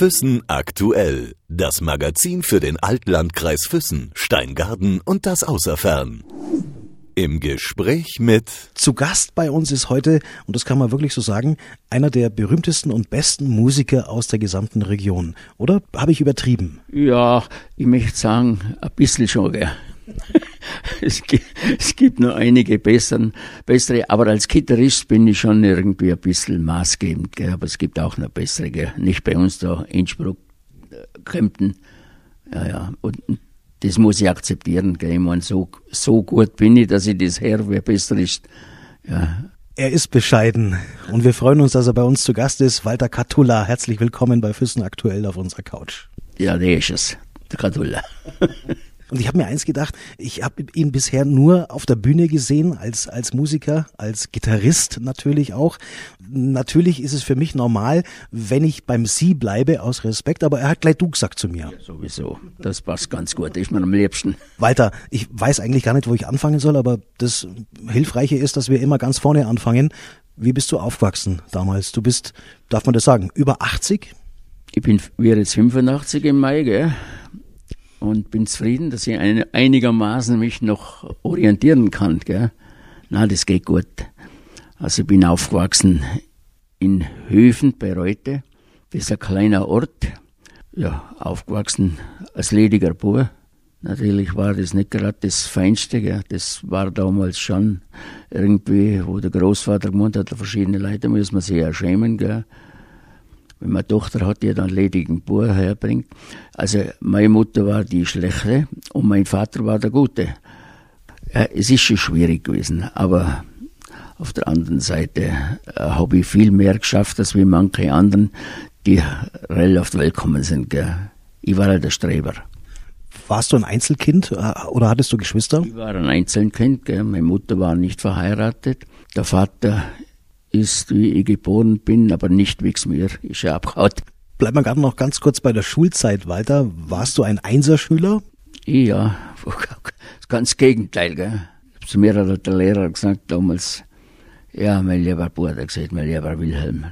Füssen aktuell. Das Magazin für den Altlandkreis Füssen, Steingarten und das Außerfern. Im Gespräch mit Zu Gast bei uns ist heute, und das kann man wirklich so sagen, einer der berühmtesten und besten Musiker aus der gesamten Region. Oder habe ich übertrieben? Ja, ich möchte sagen, ein bisschen schon, gell. Es gibt, es gibt noch einige besseren, bessere, aber als Gitarrist bin ich schon irgendwie ein bisschen maßgebend, gell. aber es gibt auch noch bessere, gell. nicht bei uns da, Innsbruck, äh, Kempten, ja, ja, und das muss ich akzeptieren, gell. ich meine, so, so gut bin ich, dass ich das her, wer besser ist, ja. Er ist bescheiden und wir freuen uns, dass er bei uns zu Gast ist. Walter Katula, herzlich willkommen bei Füssen aktuell auf unserer Couch. Ja, der ist es, der Kadulla. Und ich habe mir eins gedacht, ich habe ihn bisher nur auf der Bühne gesehen, als, als Musiker, als Gitarrist natürlich auch. Natürlich ist es für mich normal, wenn ich beim Sie bleibe, aus Respekt, aber er hat gleich du gesagt zu mir. Ja, sowieso, das passt ganz gut, ist mir am liebsten. Walter, ich weiß eigentlich gar nicht, wo ich anfangen soll, aber das Hilfreiche ist, dass wir immer ganz vorne anfangen. Wie bist du aufgewachsen damals? Du bist, darf man das sagen, über 80? Ich bin, wäre jetzt 85 im Mai, gell? Und bin zufrieden, dass ich ein, einigermaßen mich noch orientieren kann. Gell? Na, das geht gut. Also ich bin aufgewachsen in Höfen bei Reute. Das ist ein kleiner Ort. Ja, aufgewachsen als lediger Bub. Natürlich war das nicht gerade das Feinste. Gell? Das war damals schon irgendwie, wo der Großvater gemeint hat, verschiedene Leute müssen wir sich ja schämen. Gell? Wenn man Tochter hat, die dann ledigen Bub herbringt. Also meine Mutter war die schlechte und mein Vater war der gute. Es ist schon schwierig gewesen, aber auf der anderen Seite äh, habe ich viel mehr geschafft, als wie manche anderen, die relativ willkommen sind. Gell. Ich war halt der Streber. Warst du ein Einzelkind äh, oder hattest du Geschwister? Ich war ein Einzelkind. Gell. Meine Mutter war nicht verheiratet. Der Vater ist, wie ich geboren bin, aber nicht wie es mir ist abgehauen. Bleiben wir gerade noch ganz kurz bei der Schulzeit weiter. Warst du ein Einserschüler? Ja, das ganz Gegenteil. Gell? Zu mir hat der Lehrer gesagt damals, ja, mein lieber Bruder, gesagt, mein lieber Wilhelm,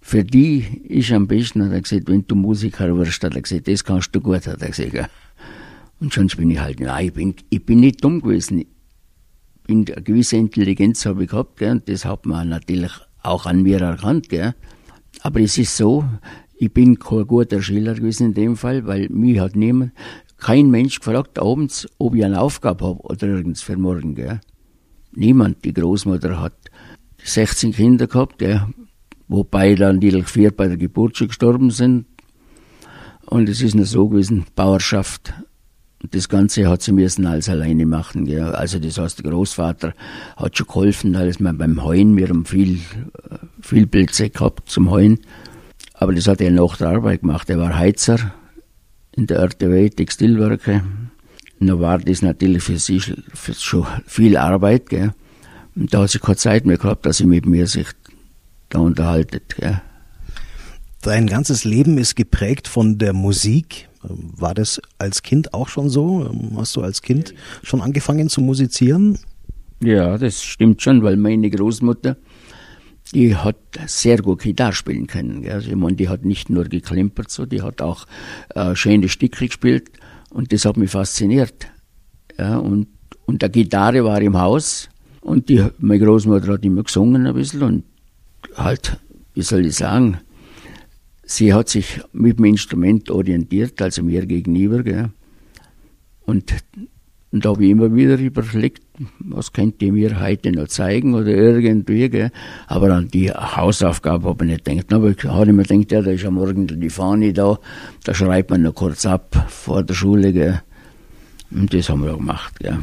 für die ist am besten, hat er gesagt, wenn du Musiker wirst, hat er gesagt, das kannst du gut, hat er gesagt. Gell? Und schon bin ich halt, nein, ich bin, ich bin nicht dumm gewesen bin, eine gewisse Intelligenz habe ich gehabt, gell, und das hat man natürlich auch an mir erkannt. Gell. Aber es ist so, ich bin kein guter Schüler gewesen in dem Fall, weil mich hat niemand, kein Mensch gefragt abends, ob ich eine Aufgabe habe oder irgendwas für morgen. Gell. Niemand. Die Großmutter hat 16 Kinder gehabt, gell, wobei dann die vier bei der Geburt schon gestorben sind. Und es ist nur so gewesen, Bauerschaft das Ganze hat sie müssen alles alleine machen. Gell. Also das heißt, der Großvater hat schon geholfen, alles mal beim Heuen. Wir haben viel, viel Pilze gehabt zum Heuen. Aber das hat er nach der Arbeit gemacht. Er war Heizer in der RTW, Textilwerke. Da war das natürlich für sie schon viel Arbeit. Gell. Und da hat sie keine Zeit mehr gehabt, dass sie mit mir sich da unterhaltet. Gell. Dein ganzes Leben ist geprägt von der Musik. War das als Kind auch schon so? Hast du als Kind schon angefangen zu musizieren? Ja, das stimmt schon, weil meine Großmutter, die hat sehr gut Gitarre spielen können. Also ich meine, die hat nicht nur geklimpert, so, die hat auch äh, schöne Stücke gespielt und das hat mich fasziniert. Ja, und, und der Gitarre war im Haus und die, meine Großmutter hat immer gesungen ein bisschen und halt, wie soll ich sagen, sie hat sich mit dem Instrument orientiert, also mir gegenüber. Gell. Und, und da habe ich immer wieder überlegt, was könnt ihr mir heute noch zeigen oder irgendwie. Gell. Aber an die Hausaufgabe habe ich nicht gedacht. Aber ich habe mir gedacht, ja, da ist am Morgen die Fahne da, da schreibt man noch kurz ab vor der Schule. Gell. Und das haben wir auch gemacht. Gell.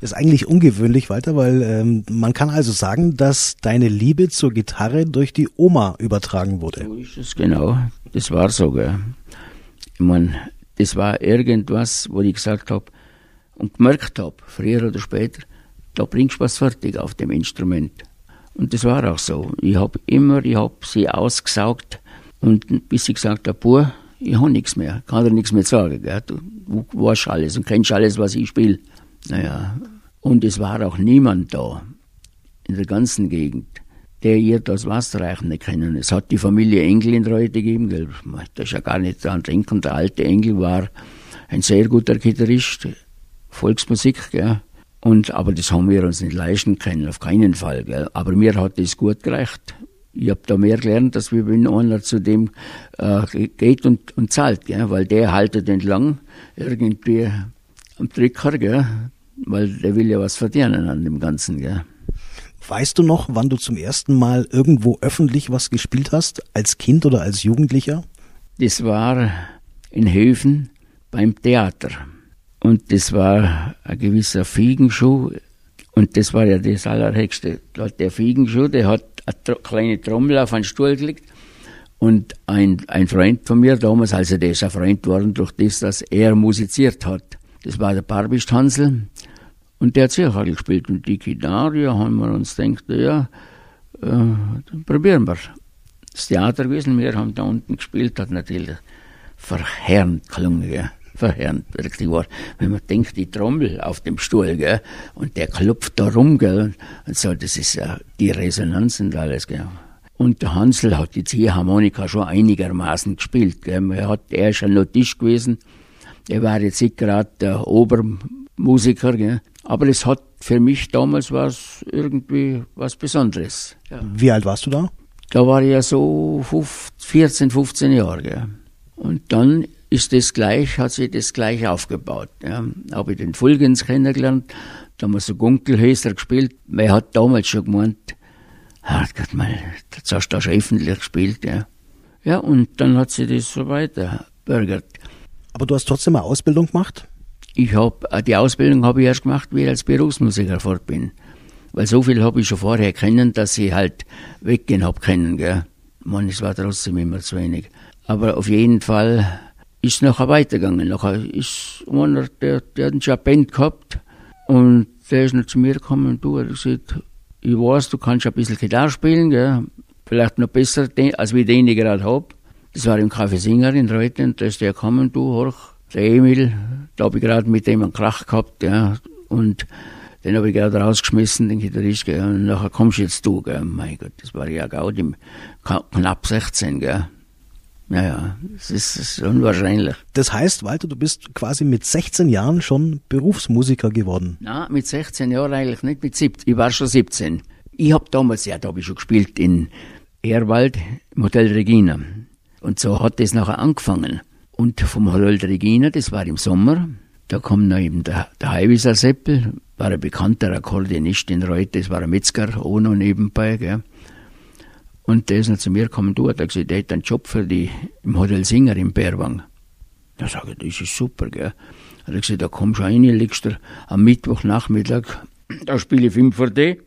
Ist eigentlich ungewöhnlich, Walter, weil ähm, man kann also sagen, dass deine Liebe zur Gitarre durch die Oma übertragen wurde. So ist es genau. Das war so. Ich meine, das war irgendwas, wo ich gesagt habe und gemerkt habe, früher oder später, da bringst du was fertig auf dem Instrument. Und das war auch so. Ich habe immer, ich habe sie ausgesaugt und bis ich gesagt habe, ich habe nichts mehr, kann dir nichts mehr sagen. Gell. Du weißt alles und kennst alles, was ich spiele. Naja, und es war auch niemand da in der ganzen Gegend, der ihr das Wasser reichen nicht können. Es hat die Familie Engel in Reute gegeben, gell. das ist ja gar nicht dran denken. Der alte Engel war ein sehr guter Gitarrist, Volksmusik, gell. Und, aber das haben wir uns nicht leisten können, auf keinen Fall. Gell. Aber mir hat das gut gereicht. Ich habe da mehr gelernt, dass wir wenn einer zu dem äh, geht und, und zahlt, gell, weil der haltet entlang irgendwie am Drücker, gell, weil der will ja was verdienen an dem Ganzen. Gell. Weißt du noch, wann du zum ersten Mal irgendwo öffentlich was gespielt hast, als Kind oder als Jugendlicher? Das war in Höfen beim Theater. Und das war ein gewisser Fiegenschuh. Und das war ja das Allerhöchste. Der Fiegenschuh, der hat eine kleine Trommel auf einen Stuhl gelegt. Und ein, ein Freund von mir damals, also der ist ein Freund geworden durch das, dass er musiziert hat. Das war der Barbist Hansel. Und der hat Zirchal gespielt. Und die Gitarre haben wir uns gedacht, ja, äh, dann probieren wir. Das Theater gewesen, wir haben da unten gespielt, hat natürlich verheerend gelungen, gell. Verheerend, wirklich war. Wenn man denkt, die Trommel auf dem Stuhl, gell, und der klopft da rum, gell, und so, das ist ja die Resonanz und alles, gell. Und der Hansel hat die Ziehharmonika schon einigermaßen gespielt, gell. Er, hat, er ist ein Notisch gewesen. Er war jetzt nicht gerade der Obermusiker, gell. Aber es hat für mich damals was irgendwie was Besonderes. Ja. Wie alt warst du da? Da war ich ja so 14, 15 Jahre. Ja. Und dann ist das gleich, hat sich das gleich aufgebaut. Ja. Habe ich den Fulgens kennengelernt, da haben wir so Gunkelhäser gespielt. Er hat damals schon gemeint, ach Gott, mal, das hast du schon öffentlich gespielt. Ja. ja, und dann hat sich das so weiter bürgert. Aber du hast trotzdem eine Ausbildung gemacht? Ich habe äh, die Ausbildung habe ich erst gemacht, wie ich als Berufsmusiker fort bin. Weil so viel habe ich schon vorher kennen, dass ich halt weggehen hab können, gell. Man, es war trotzdem immer zu wenig. Aber auf jeden Fall ist es nachher weitergegangen. Nachher ist einer, der, der hat einen Band gehabt und der ist noch zu mir gekommen und du hat gesagt, ich weiß, du kannst ein bisschen Gitarre spielen, gell. Vielleicht noch besser, als wie den ich gerade hab. Das war im Café Singer in Reuten, da ist der gekommen, du, horch, der Emil, da habe ich gerade mit dem einen Krach gehabt, ja, und den habe ich gerade rausgeschmissen, den Gitarrist, gell, und nachher kommst jetzt du, gell, mein Gott, das war ja Gaudi, knapp 16, gell. Naja, das ist, das ist unwahrscheinlich. Das heißt, Walter, du bist quasi mit 16 Jahren schon Berufsmusiker geworden? Na, mit 16 Jahren eigentlich nicht, mit 17. Ich war schon 17. Ich habe damals, ja, da habe ich schon gespielt in Erwald im Hotel Regina. Und so hat das nachher angefangen. Und vom Harold Regina, das war im Sommer, da kommt noch eben der, der Heiwiser Seppel, war ein bekannter Akkordeonist in Reuth, das war ein Metzger, auch noch nebenbei, gell. Und der ist noch zu mir gekommen, du, hat er gesagt, der hat einen Job für die, im Hotel Singer in Berwang. Da sage ich, das ist super, gell. Hat er gesagt, da kommst du rein, liegst du am Mittwochnachmittag, da spiele ich 5 D.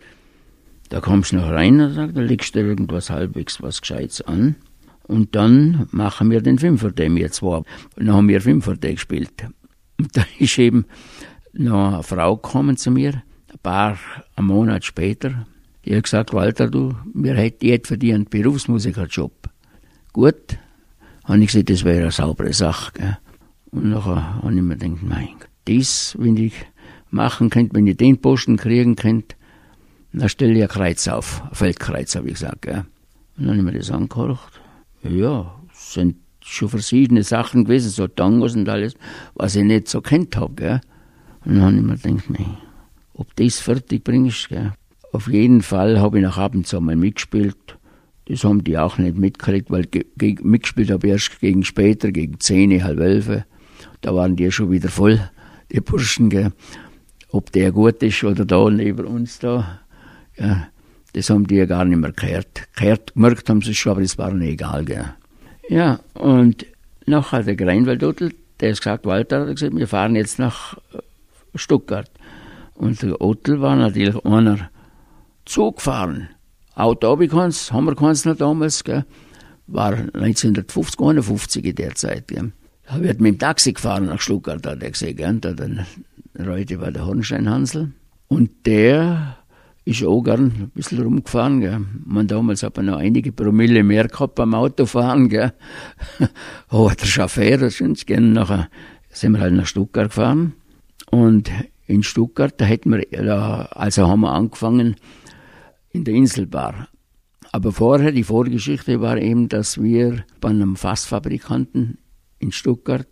Da kommst du noch rein, und sagt, da legst du irgendwas halbwegs was Gescheites an. Und dann machen wir den Fünfer-Day, wir zwei. Und dann haben wir Fünfer-Day gespielt. Und da ist eben noch eine Frau gekommen zu mir, ein paar, einen Monat später. Die hat gesagt, Walter, du, wir hätten jetzt für dich einen Berufsmusikerjob. Gut. Habe ich gesagt, das wäre eine saubere Sache. Gell? Und nachher habe ich mir gedacht, mein Gott, das, wenn ich machen könnte, wenn ich den Posten kriegen könnte, dann stelle ich ein Kreuz auf, ein Feldkreuz, habe ich gesagt. Gell? Und dann habe ich mir das angehört ja, sind schon verschiedene Sachen gewesen, so Tangos und alles, was ich nicht so kennt habe. Gell. Und dann habe ich mir gedacht, nee, ob das fertig bringst. Gell. Auf jeden Fall habe ich nach Abend einmal mitgespielt. Das haben die auch nicht mitgekriegt, weil mitgespielt habe ich erst gegen später, gegen zehn, halb elf. Da waren die schon wieder voll, die Burschen. Gell. Ob der gut ist oder da neben uns da. Ja, das haben die ja gar nicht mehr gehört. Gehört, gemerkt haben sie schon, aber das war ihnen egal. Gell. Ja, und nachher der Greinwald-Ottel, der hat gesagt, Walter hat gesagt, wir fahren jetzt nach äh, Stuttgart. Und der Ottel war natürlich einer Zug fahren. Auto habe ich keins, haben wir keins noch damals, gell. War 1950, 51 in der Zeit, gell. Da wird mit dem Taxi gefahren nach Stuttgart, hat er gesagt, gell. Da dann, heute war der Hornstein-Hansel. Und der ist auch gern ein bisschen rumgefahren. Gell. Man damals hat man noch einige Promille mehr gehabt beim Autofahren. Gell. oh, der Chauffeur, das ist gern nachher sind wir halt nach Stuttgart gefahren. Und in Stuttgart, da hätten wir, also haben wir angefangen in der Inselbar. Aber vorher, die Vorgeschichte war eben, dass wir bei einem Fassfabrikanten in Stuttgart,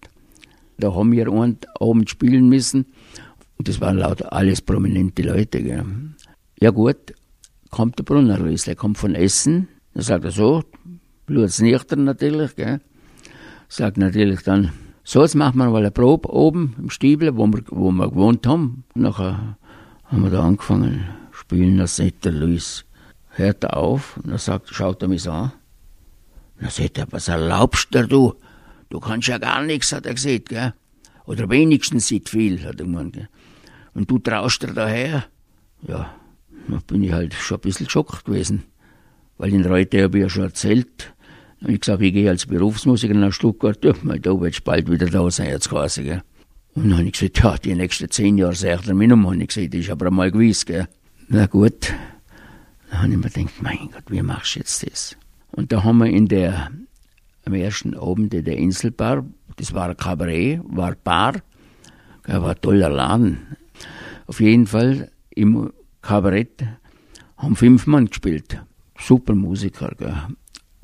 da haben wir einen Abend spielen müssen. Und das waren lauter alles prominente Leute. Gell. Ja gut, kommt der Brunnerlös, der kommt von Essen. Dann sagt er so, blutsnüchtern natürlich, gell. Sagt natürlich dann, so, jetzt machen wir mal eine Probe oben im Stiebel, wo wir, wo wir gewohnt haben. Nachher haben wir da angefangen, spielen, das sagt der Luis hört er auf und er sagt, schaut er mich an. Dann sagt er, was erlaubst du? Du kannst ja gar nichts, hat er gesagt, gell? Oder wenigstens nicht viel, hat er gemeint, gell? Und du traust dir daher? Ja, da bin ich halt schon ein bisschen geschockt gewesen. Weil in Reute habe ich ja schon erzählt. Und ich gesagt, ich gehe als Berufsmusiker nach Stuttgart, ja, da wird bald wieder da sein, jetzt quasi, gell? Und dann habe ich gesagt, ja, die nächsten zehn Jahre sagt er mir noch mal. Ich gesagt, das ist aber einmal gewiss, gell? Na gut, da habe ich mir gedacht, mein Gott, wie machst du jetzt das? Und da haben wir in der, am ersten Abend in der Inselbar, das war ein Cabaret, war Bar, war ein toller Laden. Auf jeden Fall im Kabarett haben fünf Mann gespielt. Super Musiker, gell.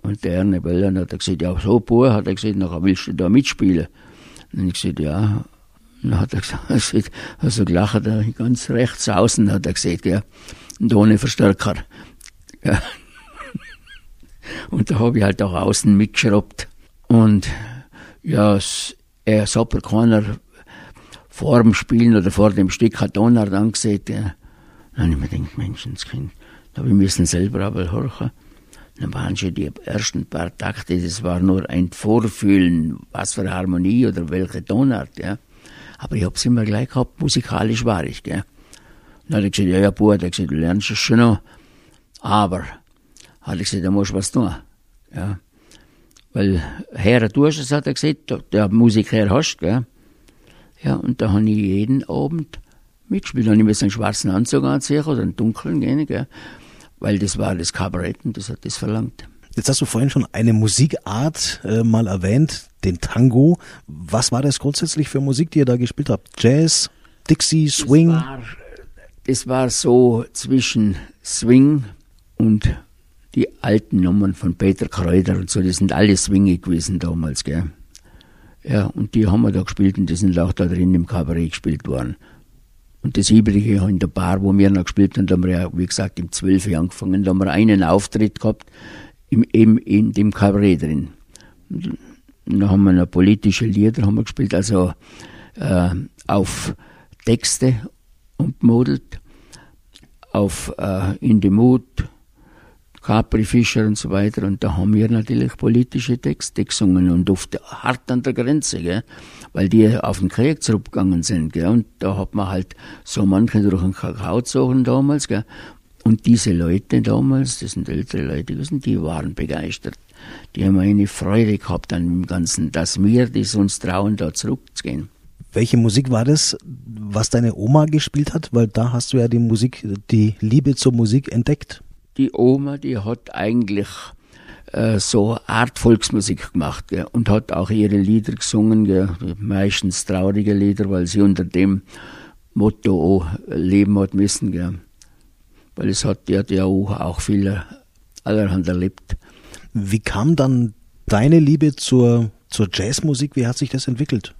Und der Erne Böllern hat gesagt, ja, so, Bub, hat er gesagt, nachher willst du da mitspielen? Und ich gesagt, ja. Dann hat er gesagt, also gelacht, ganz rechts außen, hat er gesagt, ja und ohne Verstärker. Und da habe ich halt auch außen mitgeschraubt. Und ja, er hat aber keiner vor dem Spielen oder vor dem Stück hat Donner angesehen. Ja. Dann habe ich mir gedacht, Menschenskind, da wir müssen selber aber horchen. Dann waren schon die ersten paar Takte, das war nur ein Vorfühlen, was für Harmonie oder welche Tonart, ja. Aber ich habe es immer gleich gehabt, musikalisch war ich, gell. Dann hat er gesagt, ja, ja, Bub, hat er gesagt, du lernst es schon noch. Aber, hat er gesagt, da musst du was tun. Ja. Weil, her tust es, hat er gesagt, der Musik hast, gell. Ja, und da habe ich jeden Abend mitgespielt. Dann habe ich mir einen schwarzen Anzug anziehen oder einen dunklen gell. Weil das war das Kabarett und das hat das verlangt. Jetzt hast du vorhin schon eine Musikart äh, mal erwähnt, den Tango. Was war das grundsätzlich für Musik, die ihr da gespielt habt? Jazz, Dixie, Swing? Das war das war so zwischen Swing und die alten Nummern von Peter Kräuter und so, das sind alle Swinge gewesen damals, gell. Ja, und die haben wir da gespielt und die sind auch da drin im Kabarett gespielt worden. Und das Übrige in der Bar, wo wir noch gespielt haben, da haben wir ja, wie gesagt, im 12 Jahr angefangen, da haben wir einen Auftritt gehabt, im, im, in dem Kabarett drin. Und dann haben wir noch politische Lieder haben wir gespielt, also äh, auf Texte umgemodelt auf äh, In the Mood, Capri Fischer und so weiter. Und da haben wir natürlich politische Texte gesungen und oft hart an der Grenze, gell? Weil die auf den Krieg zurückgegangen sind. Gell? Und da hat man halt so manche durch den Kakao gezogen damals. Gell? Und diese Leute damals, das sind ältere Leute gewesen, die waren begeistert. Die haben eine Freude gehabt an dem Ganzen, dass wir das uns trauen, da zurückzugehen. Welche Musik war das, was deine Oma gespielt hat? Weil da hast du ja die Musik, die Liebe zur Musik entdeckt. Die Oma, die hat eigentlich äh, so Art Volksmusik gemacht gell, und hat auch ihre Lieder gesungen, gell, meistens traurige Lieder, weil sie unter dem Motto auch leben hat müssen. Gell. Weil es hat, die hat ja auch, auch viel allerhand erlebt. Wie kam dann deine Liebe zur, zur Jazzmusik? Wie hat sich das entwickelt?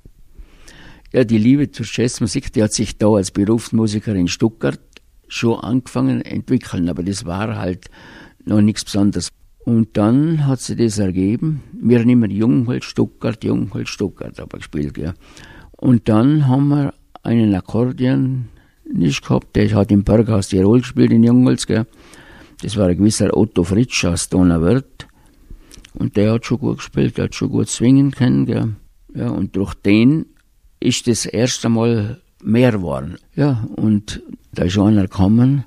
Ja, die Liebe zur Jazzmusik, die hat sich da als Berufsmusiker in Stuttgart schon angefangen entwickeln, aber das war halt noch nichts Besonderes. Und dann hat sich das ergeben. Wir haben immer Jungholz, Stuttgart, Jungholz, Stuttgart aber gespielt, ja. Und dann haben wir einen Akkordeon nicht gehabt, der hat im Berghaus Tirol gespielt in Jungholz, gell. Das war ein gewisser Otto Fritsch aus Donauwörth. Und der hat schon gut gespielt, der hat schon gut swingen können, gell. Ja, und durch den ist das erste Mal mehr geworden. Ja, und da ist einer gekommen,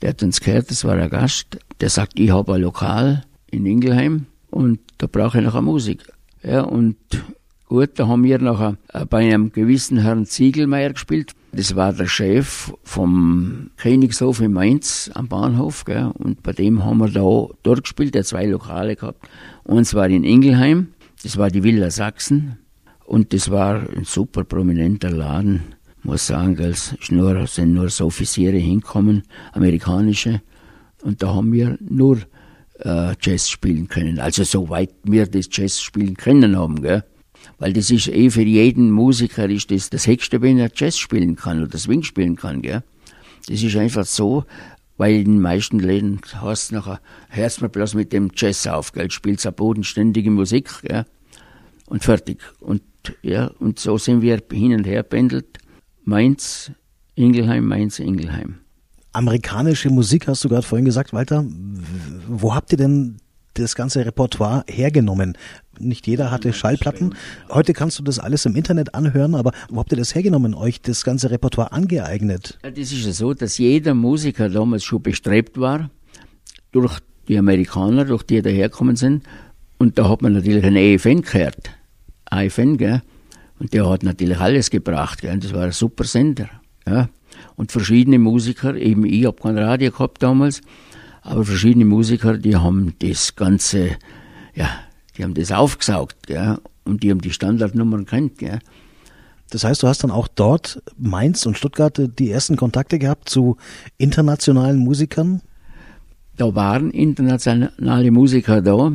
der hat uns gehört, das war ein Gast, der sagt, ich habe ein Lokal in Ingelheim und da brauche ich noch eine Musik. Ja, und gut, da haben wir noch bei einem gewissen Herrn Ziegelmeier gespielt. Das war der Chef vom Königshof in Mainz am Bahnhof, gell? und bei dem haben wir da dort gespielt, der zwei Lokale gehabt. Eins war in Ingelheim, das war die Villa Sachsen, und das war ein super prominenter Laden, muss sagen, nur, sind nur so Offiziere hinkommen, amerikanische. Und da haben wir nur äh, Jazz spielen können. Also soweit wir das Jazz spielen können haben, gell? Weil das ist eh für jeden Musiker ist das das Höchste, wenn er Jazz spielen kann oder Swing spielen kann, gell? Das ist einfach so, weil in den meisten Läden hast du nachher, hörst du bloß mit dem Jazz auf, gell? Spielst eine bodenständige Musik, gell? Und fertig. Und, ja, und so sind wir hin und her pendelt. Mainz, Ingelheim, Mainz, Ingelheim. Amerikanische Musik hast du gerade vorhin gesagt, Walter. Wo habt ihr denn das ganze Repertoire hergenommen? Nicht jeder hatte Schallplatten. Heute kannst du das alles im Internet anhören, aber wo habt ihr das hergenommen, euch das ganze Repertoire angeeignet? Ja, das ist ja so, dass jeder Musiker damals schon bestrebt war, durch die Amerikaner, durch die daherkommen sind. Und da hat man natürlich einen EFN gehört. AFN, gell? Und der hat natürlich alles gebracht, gell? Das war ein super Sender, ja? Und verschiedene Musiker, eben ich habe kein Radio gehabt damals, aber verschiedene Musiker, die haben das Ganze, ja, die haben das aufgesaugt, gell? und die haben die Standardnummern kennt. Gell? Das heißt, du hast dann auch dort Mainz und Stuttgart die ersten Kontakte gehabt zu internationalen Musikern? Da waren internationale Musiker da,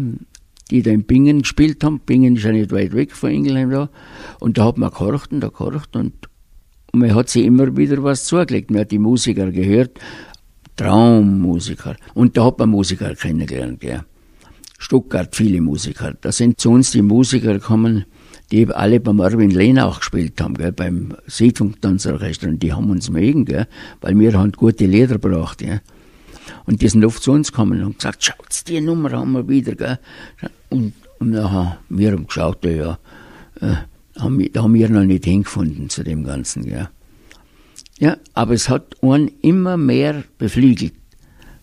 die da in Bingen gespielt haben. Bingen ist ja nicht weit weg von Ingelheim da. Und da hat man gehorcht und da gehorcht und man hat sich immer wieder was zugelegt. Man hat die Musiker gehört, Traummusiker. Und da hat man Musiker kennengelernt, ja. Stuttgart viele Musiker. Da sind zu uns die Musiker gekommen, die alle beim Erwin Lehn auch gespielt haben, gell, beim Siedlungstanzorchester. Und die haben uns mögen, gell, weil wir haben gute Lieder gebracht. Ja. Und die sind oft zu uns gekommen und gesagt, schaut, die Nummer haben wir wieder. Gell. Und, und wir haben geschaut, ja, äh, haben, da haben wir noch nicht hingefunden zu dem Ganzen. Gell. Ja, aber es hat einen immer mehr beflügelt.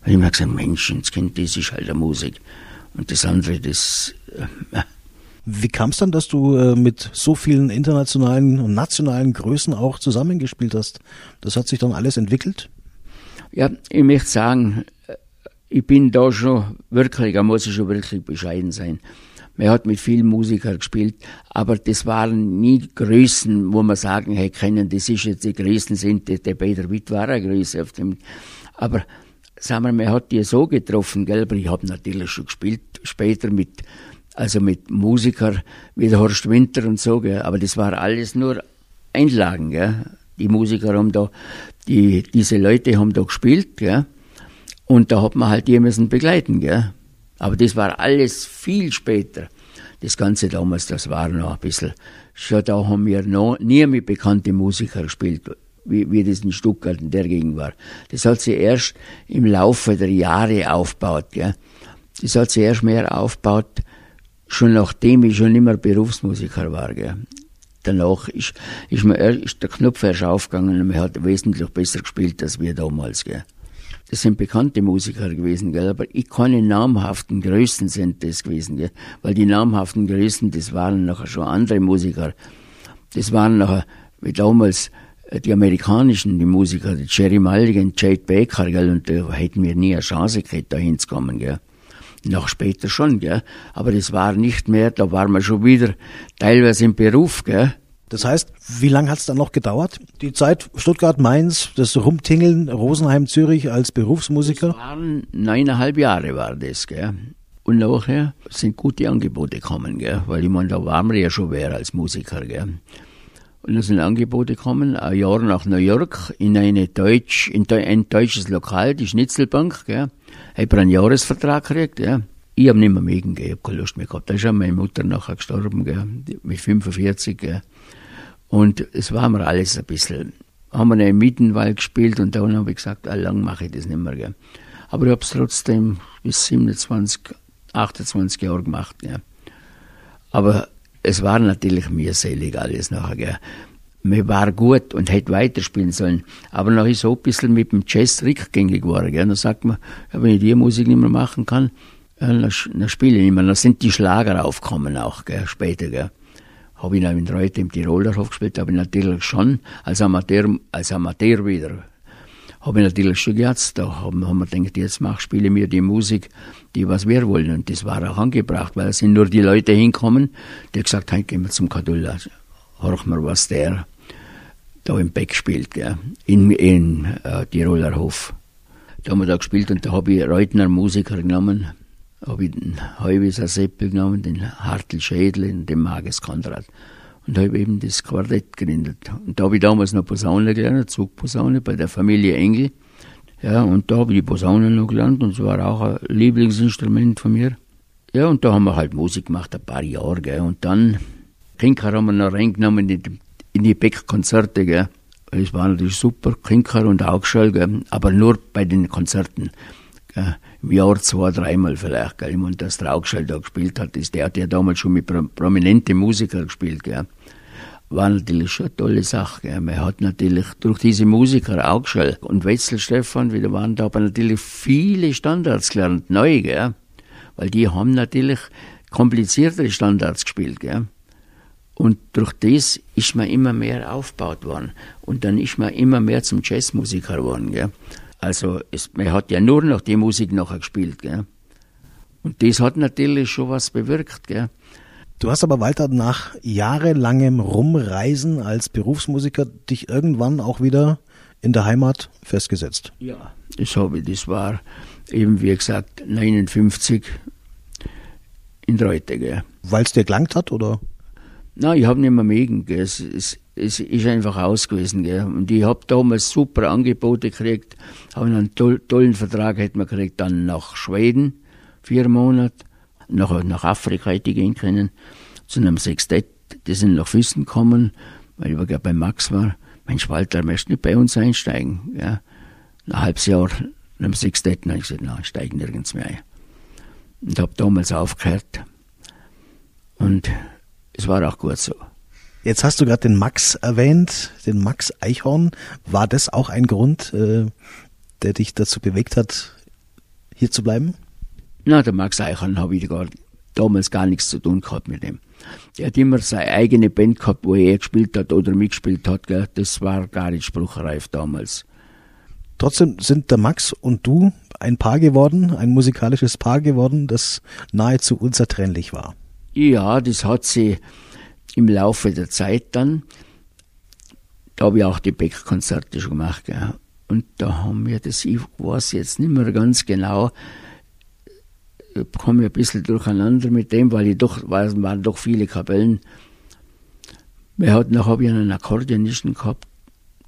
Weil ich mir gesagt, Mensch, das Kind, das ist halt eine Musik. Und das andere, das. Äh, Wie kam es dann, dass du äh, mit so vielen internationalen und nationalen Größen auch zusammengespielt hast? Das hat sich dann alles entwickelt? Ja, ich möchte sagen, äh, ich bin da schon wirklich, da muss ich schon wirklich bescheiden sein. Man hat mit vielen Musikern gespielt, aber das waren nie Größen, wo man sagen, hey, kennen, das ist jetzt die Größen sind, der Peter Witt war eine Größe auf dem, aber sagen wir, man hat die so getroffen, gell, aber ich habe natürlich schon gespielt, später mit, also mit Musikern wie der Horst Winter und so, gell, aber das war alles nur Einlagen, gell. Die Musiker haben da, die, diese Leute haben da gespielt, gell, und da hat man halt die müssen begleiten, gell. Aber das war alles viel später. Das Ganze damals, das war noch ein bisschen, schon da haben wir noch nie mit bekannten Musikern gespielt wie, wie das in Stuttgart in der Gegend war. Das hat sich erst im Laufe der Jahre aufgebaut. Gell. Das hat sich erst mehr aufgebaut, schon nachdem ich schon mehr Berufsmusiker war. Gell. Danach ist, ist, mir, ist der Knopf erst aufgegangen und man hat wesentlich besser gespielt als wir damals. Gell. Das sind bekannte Musiker gewesen, gell? aber ich keine namhaften Größen sind das gewesen, gell? weil die namhaften Größen, das waren nachher schon andere Musiker. Das waren nachher, wie damals, äh, die amerikanischen, die Musiker, die Jerry Mulligan, Jade Baker, gell, und da hätten wir nie eine Chance gehabt, da hinzukommen, gell. Noch später schon, gell. Aber das war nicht mehr, da waren wir schon wieder teilweise im Beruf, gell. Das heißt, wie lange hat es dann noch gedauert? Die Zeit Stuttgart, Mainz, das Rumtingeln, Rosenheim, Zürich als Berufsmusiker? Das waren neuneinhalb Jahre war das, gell. Und nachher sind gute Angebote gekommen, gell. Weil ich meine, da waren wir ja schon wer als Musiker, gell. Und da sind Angebote gekommen, ein Jahr nach New York, in eine Deutsch, in ein deutsches Lokal, die Schnitzelbank, gell. Ich habe einen Jahresvertrag gekriegt, ja. Ich habe nicht mehr mögen, gell. ich habe keine Lust mehr gehabt. Da ist ja meine Mutter nachher gestorben, gell. mit 45. Gell. Und es war mir alles ein bisschen, haben wir im Mittenwald gespielt und dann habe ich gesagt, ah, lang mache ich das nicht mehr. Gell. Aber ich habe es trotzdem bis 27, 28 Jahre gemacht. Ja. Aber es war natürlich mühselig alles nachher. Gell. Mir war gut und hätte weiterspielen sollen. Aber noch ist so ein bisschen mit dem Jazz rückgängig geworden. Gell. Dann sagt man, wenn ich die Musik nicht mehr machen kann, dann, dann spiele ich mehr. Dann sind die Schlager aufgekommen auch, gell, später. Gell. Habe ich noch in Reuter im Tirolerhof gespielt, habe ich natürlich schon als Amateur, als Amateur wieder habe ich natürlich schon gehabt. Da haben, haben wir gedacht, jetzt mach, spiele mir die Musik, die was wir wollen. Und das war auch angebracht, weil es sind nur die Leute hinkommen, die gesagt haben, gehen wir zum Kadulla, horch mal, was der da im Beck spielt, gell, in, in äh, Tiroler Hof. Da haben wir da gespielt und da habe ich Reutner Musiker genommen, habe ich den Heuwieser Seppel genommen, den Hartl Schädel und den Mages Konrad. Und habe eben das Quartett gegründet. Und da habe ich damals noch Posaune gelernt, Zugposaune bei der Familie Engel. Ja, und da habe ich die Posaune noch gelernt und es war auch ein Lieblingsinstrument von mir. Ja, und da haben wir halt Musik gemacht, ein paar Jahre, gell. Und dann, Kinker haben wir noch reingenommen in die, in die Beck-Konzerte, gell. War natürlich super, Kinker und Augschall. Aber nur bei den Konzerten. Gell. Im Jahr zwei, dreimal vielleicht, gell. Und dass der Augschall da gespielt hat, ist, der hat ja damals schon mit prominenten Musikern gespielt, gell. War natürlich schon eine tolle Sache, gell. Man hat natürlich durch diese Musiker, Augschall und Wetzel Stefan, wieder waren da aber natürlich viele Standards gelernt, neu, gell weil die haben natürlich kompliziertere Standards gespielt. Gell? Und durch das ist man immer mehr aufgebaut worden. Und dann ist man immer mehr zum Jazzmusiker geworden. Gell? Also es, man hat ja nur noch die Musik nachher gespielt. Gell? Und das hat natürlich schon was bewirkt. Gell? Du hast aber, Walter, nach jahrelangem Rumreisen als Berufsmusiker dich irgendwann auch wieder in der Heimat festgesetzt. Ja, das habe ich. Das war eben wie gesagt 59 in Reute. Weil es dir gelangt hat, oder? Nein, ich habe nicht mehr mögen. Es, es, es ist einfach aus gewesen. Gell. Und ich habe damals super Angebote gekriegt, habe einen toll, tollen Vertrag hätte man gekriegt, dann nach Schweden, vier Monate, nach, nach Afrika hätte ich gehen können, zu einem Sextett, die sind nach Füssen gekommen, weil ich ja bei Max war. Mensch, Walter, möchtest nicht bei uns einsteigen? Ja. Ein halbes Jahr und am Sextetten habe ich gesagt, nein, steige nirgends mehr ein. Und habe damals aufgehört. Und es war auch gut so. Jetzt hast du gerade den Max erwähnt, den Max Eichhorn. War das auch ein Grund, äh, der dich dazu bewegt hat, hier zu bleiben? Na, der Max Eichhorn habe ich gar, damals gar nichts zu tun gehabt mit dem. Der hat immer seine eigene Band gehabt, wo er gespielt hat oder mitgespielt hat. Gell? Das war gar nicht spruchreif damals. Trotzdem sind der Max und du ein Paar geworden, ein musikalisches Paar geworden, das nahezu unzertrennlich war. Ja, das hat sie im Laufe der Zeit dann. Da habe ich auch die Beck-Konzerte schon gemacht. Gell. Und da haben wir das, ich weiß jetzt nicht mehr ganz genau, ich komme ein bisschen durcheinander mit dem, weil ich doch, weil es waren doch viele Kapellen. Wir hatten, noch habe ich einen Akkordeonisten gehabt,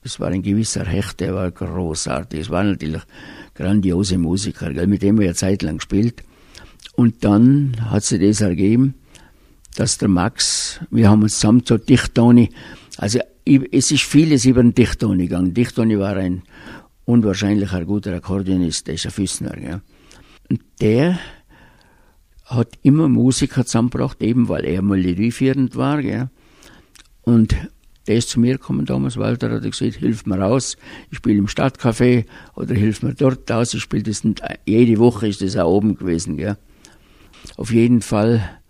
das war ein gewisser Hecht, der war großartig. Es war natürlich grandiose Musiker, gell, mit dem wir ja zeitlang gespielt. Und dann hat sich das ergeben, dass der Max, wir haben uns zusammen zur Dichtoni, also es ist vieles über den Dichtoni gegangen. Dichtoni war ein unwahrscheinlicher guter Akkordeonist, der ist ein Füßner. Gell. Und der hat immer Musiker zusammengebracht, eben weil er melodieführend war. Gell. Und der ist zu mir gekommen damals, Walter hat gesagt, hilf mir raus, ich spiele im Stadtcafé oder hilf mir dort aus, ich spiele das nicht, jede Woche ist das auch oben gewesen, gell. Auf jeden Fall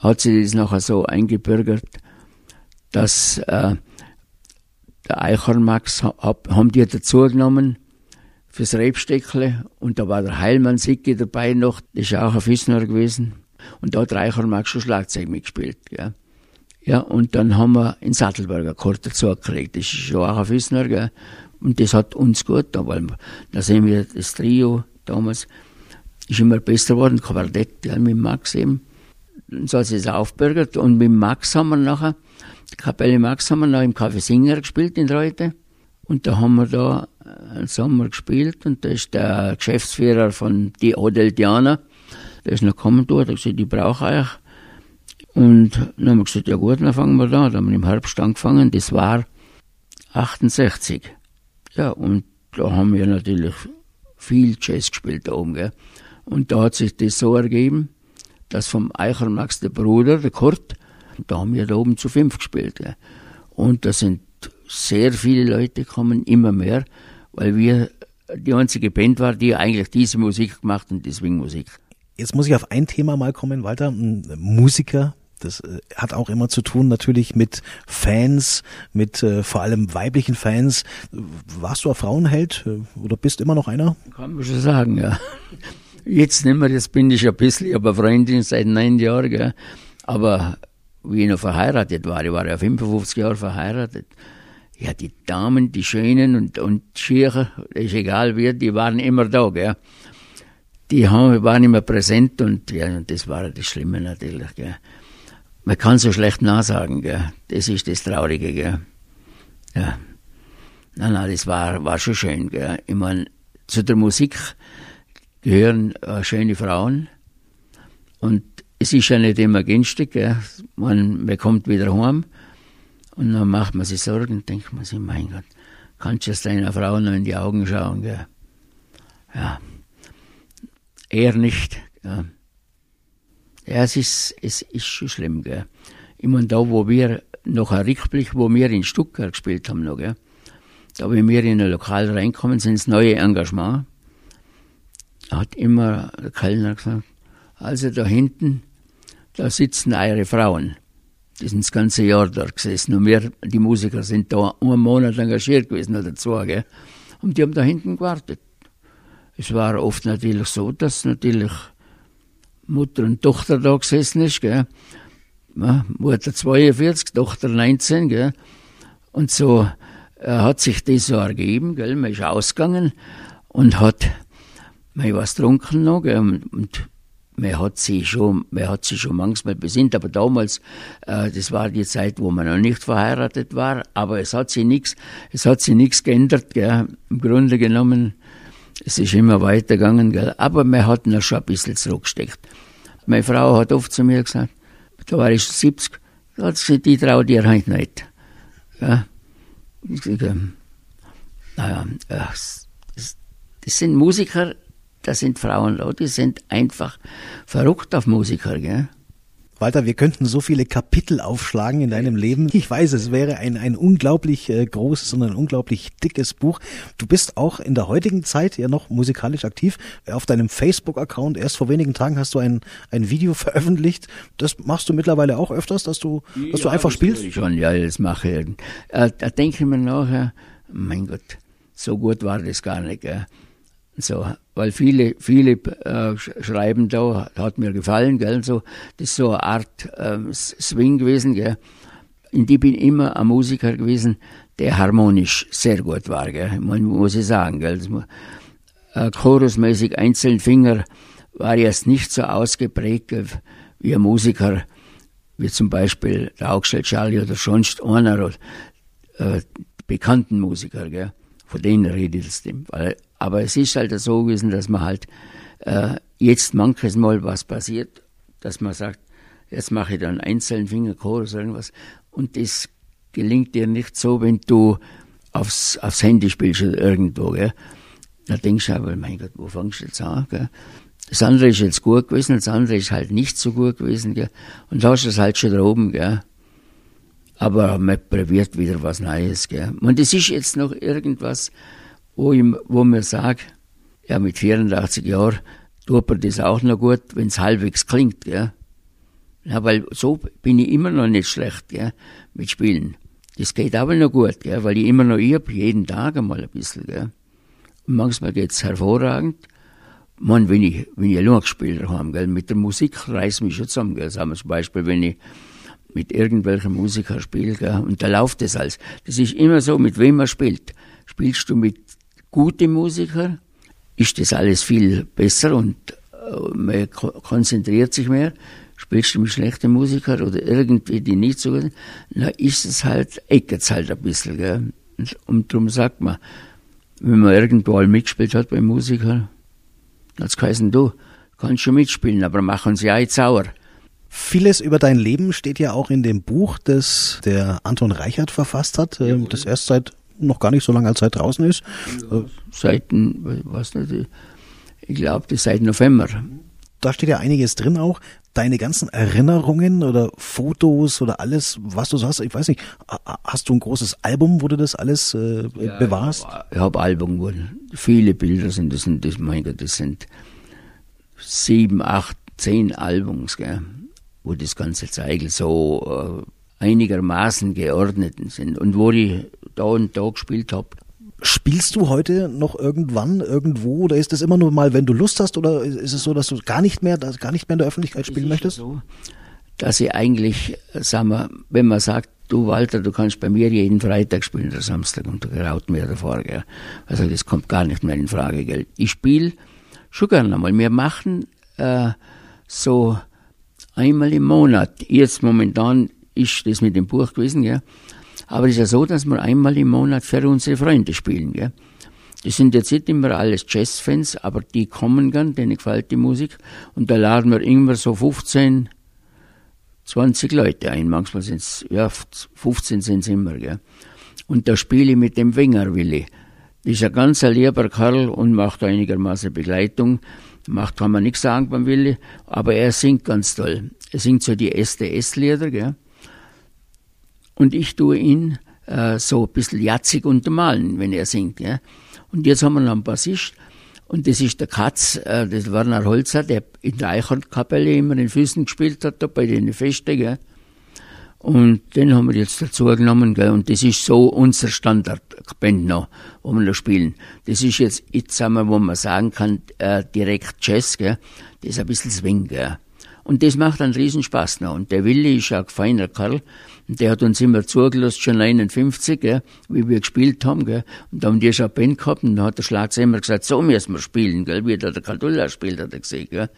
hat sich das nachher so eingebürgert, dass äh, der Eichhorn-Max hab, haben die dazu genommen fürs Rebsteckle und da war der Heilmann Sicki dabei noch, das ist auch ein Füßner gewesen und da hat der Eichhorn-Max schon Schlagzeug mitgespielt, gell. Ja, und dann haben wir in Sattelberger Chor dazu gekriegt. Das ist schon auch ein Füßner, gell? Und das hat uns gut da, weil da sehen wir das Trio damals ist immer besser geworden, Quartett, ja, mit Max eben. So hat sich das aufbürgert. Und mit Max haben wir nachher, die Kapelle Max haben wir noch im Café Singer gespielt in Reute. Und da haben wir da einen Sommer gespielt und da ist der Geschäftsführer von die Odel Diana, der ist noch gekommen dort, hat gesagt, ich brauche euch und dann haben wir gesagt, ja gut, dann fangen wir da. Dann haben wir im Herbst angefangen, das war 68. Ja, und da haben wir natürlich viel Jazz gespielt da oben, gell. Und da hat sich das so ergeben, dass vom Eicher Max der Bruder, der Kurt, da haben wir da oben zu fünf gespielt, gell. Und da sind sehr viele Leute gekommen, immer mehr, weil wir die einzige Band war, die eigentlich diese Musik gemacht und deswegen Musik. Jetzt muss ich auf ein Thema mal kommen, Walter. Musiker das äh, hat auch immer zu tun natürlich mit Fans, mit äh, vor allem weiblichen Fans. Warst du ein Frauenheld äh, oder bist immer noch einer? Kann man schon sagen, ja. Jetzt nicht mehr, jetzt bin ich ein bisschen, aber Freundin seit neun Jahren, gell. aber wie ich noch verheiratet war, ich war ja 55 Jahre verheiratet, ja, die Damen, die Schönen und, und Schirche, ist egal wie, die waren immer da, gell. die haben, waren immer präsent und ja, das war das Schlimme natürlich. Gell. Man kann so schlecht nachsagen, gell. das ist das Traurige. Gell. Ja. Nein, nein, das war, war schon schön. Gell. Ich meine, zu der Musik gehören äh, schöne Frauen und es ist ja nicht immer günstig. Gell. Man, man kommt wieder heim und dann macht man sich Sorgen, denkt man sich, mein Gott, kannst du jetzt deiner Frau noch in die Augen schauen? Gell. Ja, er nicht. Ja. Ja, es ist, es ist schon schlimm, gell. Ich meine, da, wo wir, noch ein Rückblick, wo wir in Stuttgart gespielt haben, noch, gell. Da, wie wir in ein Lokal reinkommen, sind das neue Engagement. Hat immer der Kellner gesagt, also da hinten, da sitzen eure Frauen. Die sind das ganze Jahr dort gesessen. Und wir, die Musiker, sind da einen Monat engagiert gewesen oder zwei, gell. Und die haben da hinten gewartet. Es war oft natürlich so, dass natürlich Mutter und Tochter da gesessen ist, gell. Mutter 42, Tochter 19, gell. Und so äh, hat sich das so ergeben, gell. Man ist ausgegangen und hat man was getrunken noch. Und, und man hat sich schon, man hat sich schon manchmal besinnt, aber damals, äh, das war die Zeit, wo man noch nicht verheiratet war, aber es hat sich nichts, es hat sich nichts geändert, gell. Im Grunde genommen, es ist immer weitergegangen, gell. aber man hat noch schon ein bisschen zurückgesteckt. Meine Frau hat oft zu mir gesagt, da war ich 70, hat gesagt, die traue dir heute nicht. Ja. Ich sage, naja, das, das sind Musiker, das sind Frauen, die sind einfach verrückt auf Musiker, gell? Walter, wir könnten so viele Kapitel aufschlagen in deinem Leben. Ich weiß, es wäre ein, ein unglaublich äh, großes und ein unglaublich dickes Buch. Du bist auch in der heutigen Zeit ja noch musikalisch aktiv. Auf deinem Facebook-Account erst vor wenigen Tagen hast du ein, ein Video veröffentlicht. Das machst du mittlerweile auch öfters, dass du, dass ja, du einfach das spielst? Ich schon, ja, das mache ich. Äh, da denke ich mir nachher, mein Gott, so gut war das gar nicht. Gell? So, weil viele, viele äh, schreiben da, hat mir gefallen, gell, so, das ist so eine Art äh, Swing gewesen, gell. Und ich bin immer ein Musiker gewesen, der harmonisch sehr gut war, gell, man, muss ich sagen, gell. Äh, chorusmäßig einzelne Finger war jetzt nicht so ausgeprägt wie ein Musiker, wie zum Beispiel der Augstell Charlie oder sonst einer, äh, bekannten Musiker, gell. Von denen rede ich jetzt, weil aber es ist halt so gewesen, dass man halt äh, jetzt manches Mal was passiert, dass man sagt, jetzt mache ich dann einzelnen Fingerchor oder irgendwas. Und das gelingt dir nicht so, wenn du aufs, aufs Handy spielst oder irgendwo. Gell? Da denkst du aber, mein Gott, wo fängst du jetzt an? Gell? Das andere ist jetzt gut gewesen, das andere ist halt nicht so gut gewesen. Gell? Und da hast du es halt schon da oben. Gell? Aber man probiert wieder was Neues. Gell? Und das ist jetzt noch irgendwas, wo, ich, wo mir sage, ja, mit 84 Jahren tut mir das auch noch gut, wenn es halbwegs klingt, ja. ja. Weil so bin ich immer noch nicht schlecht, ja, mit Spielen. Das geht aber noch gut, ja, weil ich immer noch übe, jeden Tag einmal ein bisschen, ja. Und manchmal geht's hervorragend. Man, wenn ich, wenn ich allein gespielt habe, gell, mit der Musik reiß mich schon zusammen, gell. Sagen wir zum Beispiel, wenn ich mit irgendwelchen Musikern spiele, gell, und da läuft das alles. Das ist immer so, mit wem man spielt. Spielst du mit gute Musiker, ist das alles viel besser und äh, man konzentriert sich mehr. Spielst du mit schlechten Musikern oder irgendwie die nicht so gut sind, dann ist es halt, eckert es halt ein bisschen. Gell? Und darum sagt man, wenn man irgendwo mal mitgespielt hat bei Musikern, es geheißen, du kannst schon mitspielen, aber machen sie auch sauer. Vieles über dein Leben steht ja auch in dem Buch, das der Anton Reichert verfasst hat, äh, das erst seit noch gar nicht so lange als Zeit draußen ist. Seit, was nicht, ich glaube, seit November. Da steht ja einiges drin auch. Deine ganzen Erinnerungen oder Fotos oder alles, was du so hast, ich weiß nicht, hast du ein großes Album, wo du das alles äh, ja, bewahrst? Ich habe hab Album, wo viele Bilder sind, das sind, das, mein Gott, das sind sieben, acht, zehn Albums, gell, wo das ganze Zeigel so äh, einigermaßen geordnet sind und wo ich da und da gespielt habe. Spielst du heute noch irgendwann irgendwo oder ist das immer nur mal, wenn du Lust hast oder ist es so, dass du gar nicht mehr, gar nicht mehr in der Öffentlichkeit spielen möchtest? So, dass ich eigentlich, sagen wir, wenn man sagt, du Walter, du kannst bei mir jeden Freitag spielen oder Samstag und du graut mir davor, gell. Also das kommt gar nicht mehr in Frage, gell. Ich spiele schon gerne einmal. Wir machen äh, so einmal im Monat. Jetzt momentan ist das mit dem Buch gewesen, gell? Aber es ist ja so, dass wir einmal im Monat für unsere Freunde spielen, gell? Das sind jetzt nicht immer alles Jazzfans, aber die kommen gern, denen gefällt die Musik. Und da laden wir immer so 15, 20 Leute ein. Manchmal sind es, ja, 15 sind es immer, gell? Und da spiele ich mit dem Wenger Willi. Das ist ein ganz lieber Kerl und macht einigermaßen Begleitung. Macht kann man nichts sagen beim Willi, aber er singt ganz toll. Er singt so die SDS-Lieder, gell? Und ich tue ihn äh, so ein bisschen jatzig untermalen, wenn er singt, gell? Und jetzt haben wir noch einen Bassist. Und das ist der Katz, äh, das war ein Holzer, der in der Eichhornkapelle immer in Füßen gespielt hat, da bei den Festen, gell. Und den haben wir jetzt dazu genommen, gell. Und das ist so unser Standardband noch, wo wir noch spielen. Das ist jetzt, jetzt sagen wir, wo man sagen kann, äh, direkt Jazz, gell. Das ist ein bisschen Swing, gell. Und das macht einen Riesenspaß noch. Und der Willi ist ein feiner Kerl. Und der hat uns immer zugelassen, schon 51, gell, wie wir gespielt haben. Gell. Und da haben die schon eine Band gehabt und dann hat der Schlager immer gesagt, so müssen wir spielen, gell, wie der, der Kadulla spielt, hat er gesehen. Gell.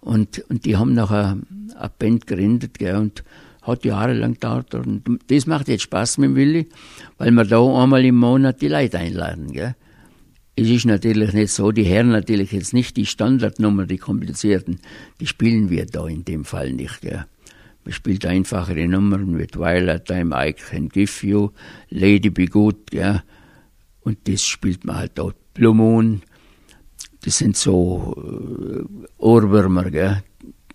Und, und die haben nachher eine Band gegründet gell, und hat jahrelang gedauert. Und das macht jetzt Spaß mit dem Willi, weil wir da einmal im Monat die Leute einladen. Gell. Es ist natürlich nicht so, die Herren natürlich jetzt nicht die Standardnummer, die komplizierten, die spielen wir da in dem Fall nicht. Gell. Man spielt einfachere Nummern mit Violet Time, I Can Give You, Lady Be Good, ja. Und das spielt man halt dort. Blue Moon, das sind so äh, Ohrwürmer, gell,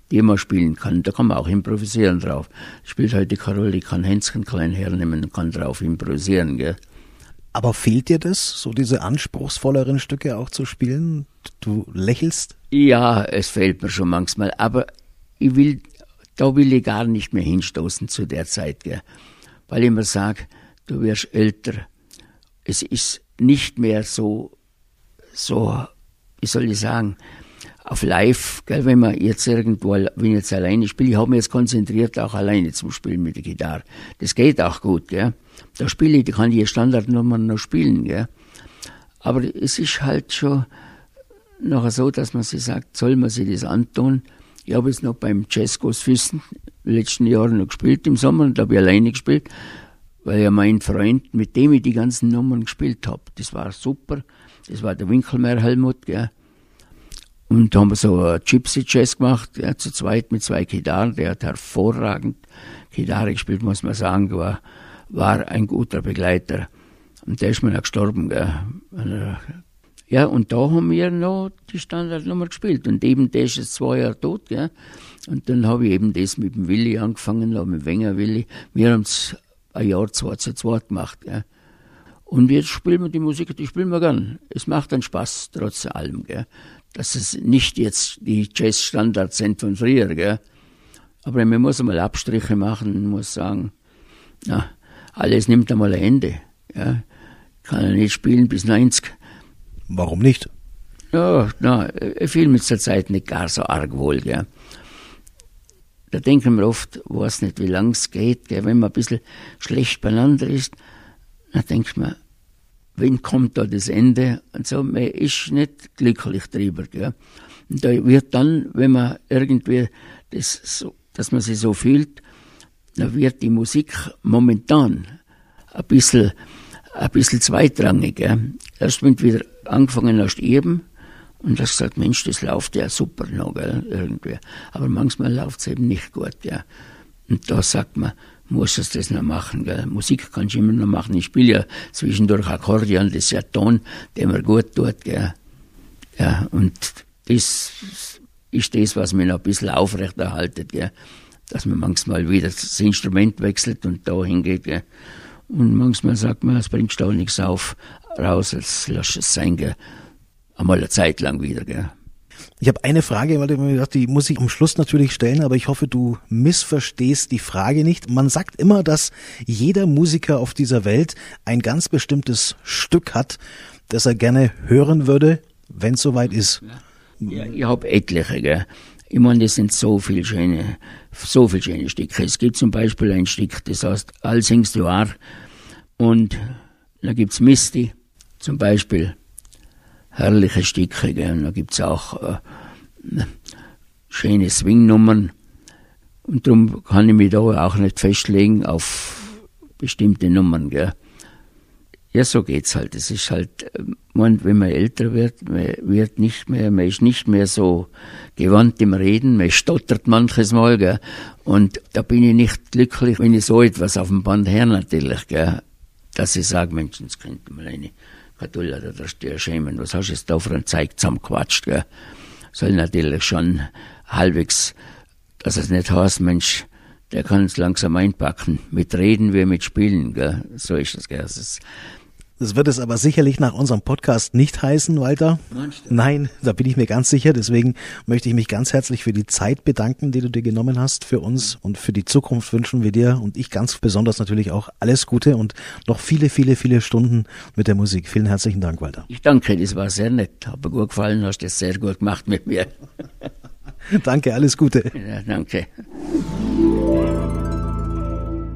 die man spielen kann. Da kann man auch improvisieren drauf. Spielt heute die Carol, ich kann Hänschen klein hernehmen und kann drauf improvisieren, gell. Aber fehlt dir das, so diese anspruchsvolleren Stücke auch zu spielen? Du lächelst? Ja, es fehlt mir schon manchmal, aber ich will da will ich gar nicht mehr hinstoßen zu der Zeit, gell? weil ich mir sage, du wirst älter. Es ist nicht mehr so, so, wie soll ich sagen, auf live, gell, wenn man jetzt irgendwo, wenn ich jetzt alleine spiele, ich habe mich jetzt konzentriert, auch alleine zum Spielen mit der Gitarre. Das geht auch gut, gell. Da spiele ich, kann ich Standardnummern noch spielen, gell. Aber es ist halt schon nachher so, dass man sich sagt, soll man sich das antun? Ich habe jetzt noch beim Jazzkurs Füssen letzten Jahren noch gespielt im Sommer und da habe ich alleine gespielt, weil ja mein Freund, mit dem ich die ganzen Nummern gespielt habe, das war super. Das war der Winkelmeer Helmut, gell. Und da haben wir so Gypsy Jazz gemacht, ja, zu zweit mit zwei Gitarren. Der hat hervorragend Gitarre gespielt, muss man sagen, war, war ein guter Begleiter. Und der ist mir noch gestorben, gell. Ja, und da haben wir noch die Standardnummer gespielt. Und eben der ist jetzt zwei Jahre tot, gell. Und dann habe ich eben das mit dem Willi angefangen, mit dem Wenger Willi. Wir haben es ein Jahr, zwei zu zweit gemacht, gell. Und jetzt spielen wir die Musik, die spielen wir gern. Es macht dann Spaß, trotz allem, gell. Dass es nicht jetzt die Jazz-Standards sind von früher, gell. Aber man muss einmal Abstriche machen, muss sagen, na, alles nimmt einmal ein Ende, ja. Kann er nicht spielen bis 90 Warum nicht? Ja, na, ich fühle mich zur Zeit nicht gar so arg wohl, gell. Da denken wir oft, weiß nicht, wie lang es geht, gell. wenn man ein bisschen schlecht beieinander ist, dann denkt man, wann kommt da das Ende? Und so, man ist nicht glücklich drüber, gell. Und da wird dann, wenn man irgendwie das so, dass man sich so fühlt, dann wird die Musik momentan ein bisschen, ein bisschen zweitrangig, gell. Erst wenn du wieder angefangen hast eben und hast gesagt, Mensch, das läuft ja super noch, gell, irgendwie. Aber manchmal läuft es eben nicht gut, ja. Und da sagt man, muss es das noch machen, gell. Musik kannst du immer noch machen. Ich spiele ja zwischendurch Akkordeon, das ist ja Ton, der mir gut tut, gell. Ja, und das ist das, was mich noch ein bisschen aufrechterhaltet, gell. Dass man manchmal wieder das Instrument wechselt und da hingeht, gell. Und manchmal sagt man, es bringt auch nichts auf, raus, jetzt lass es sein, gell. Einmal eine Zeit lang wieder, gell. Ich habe eine Frage, weil ich mir gedacht, die muss ich am Schluss natürlich stellen, aber ich hoffe, du missverstehst die Frage nicht. Man sagt immer, dass jeder Musiker auf dieser Welt ein ganz bestimmtes Stück hat, das er gerne hören würde, wenn es soweit ist. Ja, ich habe etliche, gell. Ich meine, das sind so viele schöne, so viele schöne Stücke. Es gibt zum Beispiel ein Stück, das heißt All singst du are und da gibt's Misty zum Beispiel herrliche Stücke. Gell. Und da gibt's auch äh, schöne Swingnummern. Und darum kann ich mich da auch nicht festlegen auf bestimmte Nummern. Gell. Ja, so geht's halt. Es ist halt, äh, man, wenn man älter wird, man wird nicht mehr, man ist nicht mehr so gewandt im Reden, man stottert manches Mal, gell. Und da bin ich nicht glücklich, wenn ich so etwas auf dem Band her natürlich, gell, dass ich sage, Mensch, jetzt könnte mal eine Katulla da da schämen, was hast du jetzt da für ein Zeug zusammengequatscht, gell. Soll natürlich schon halbwegs, dass es nicht heißt, Mensch, der kann es langsam einpacken. Mit Reden wie mit Spielen, gell. So ist das, gell. Das ist, das wird es aber sicherlich nach unserem Podcast nicht heißen, Walter. Nein, da bin ich mir ganz sicher. Deswegen möchte ich mich ganz herzlich für die Zeit bedanken, die du dir genommen hast für uns und für die Zukunft wünschen wir dir und ich ganz besonders natürlich auch alles Gute und noch viele, viele, viele Stunden mit der Musik. Vielen herzlichen Dank, Walter. Ich danke, das war sehr nett. Hat mir gut gefallen, hast das sehr gut gemacht mit mir. danke, alles Gute. Ja, danke.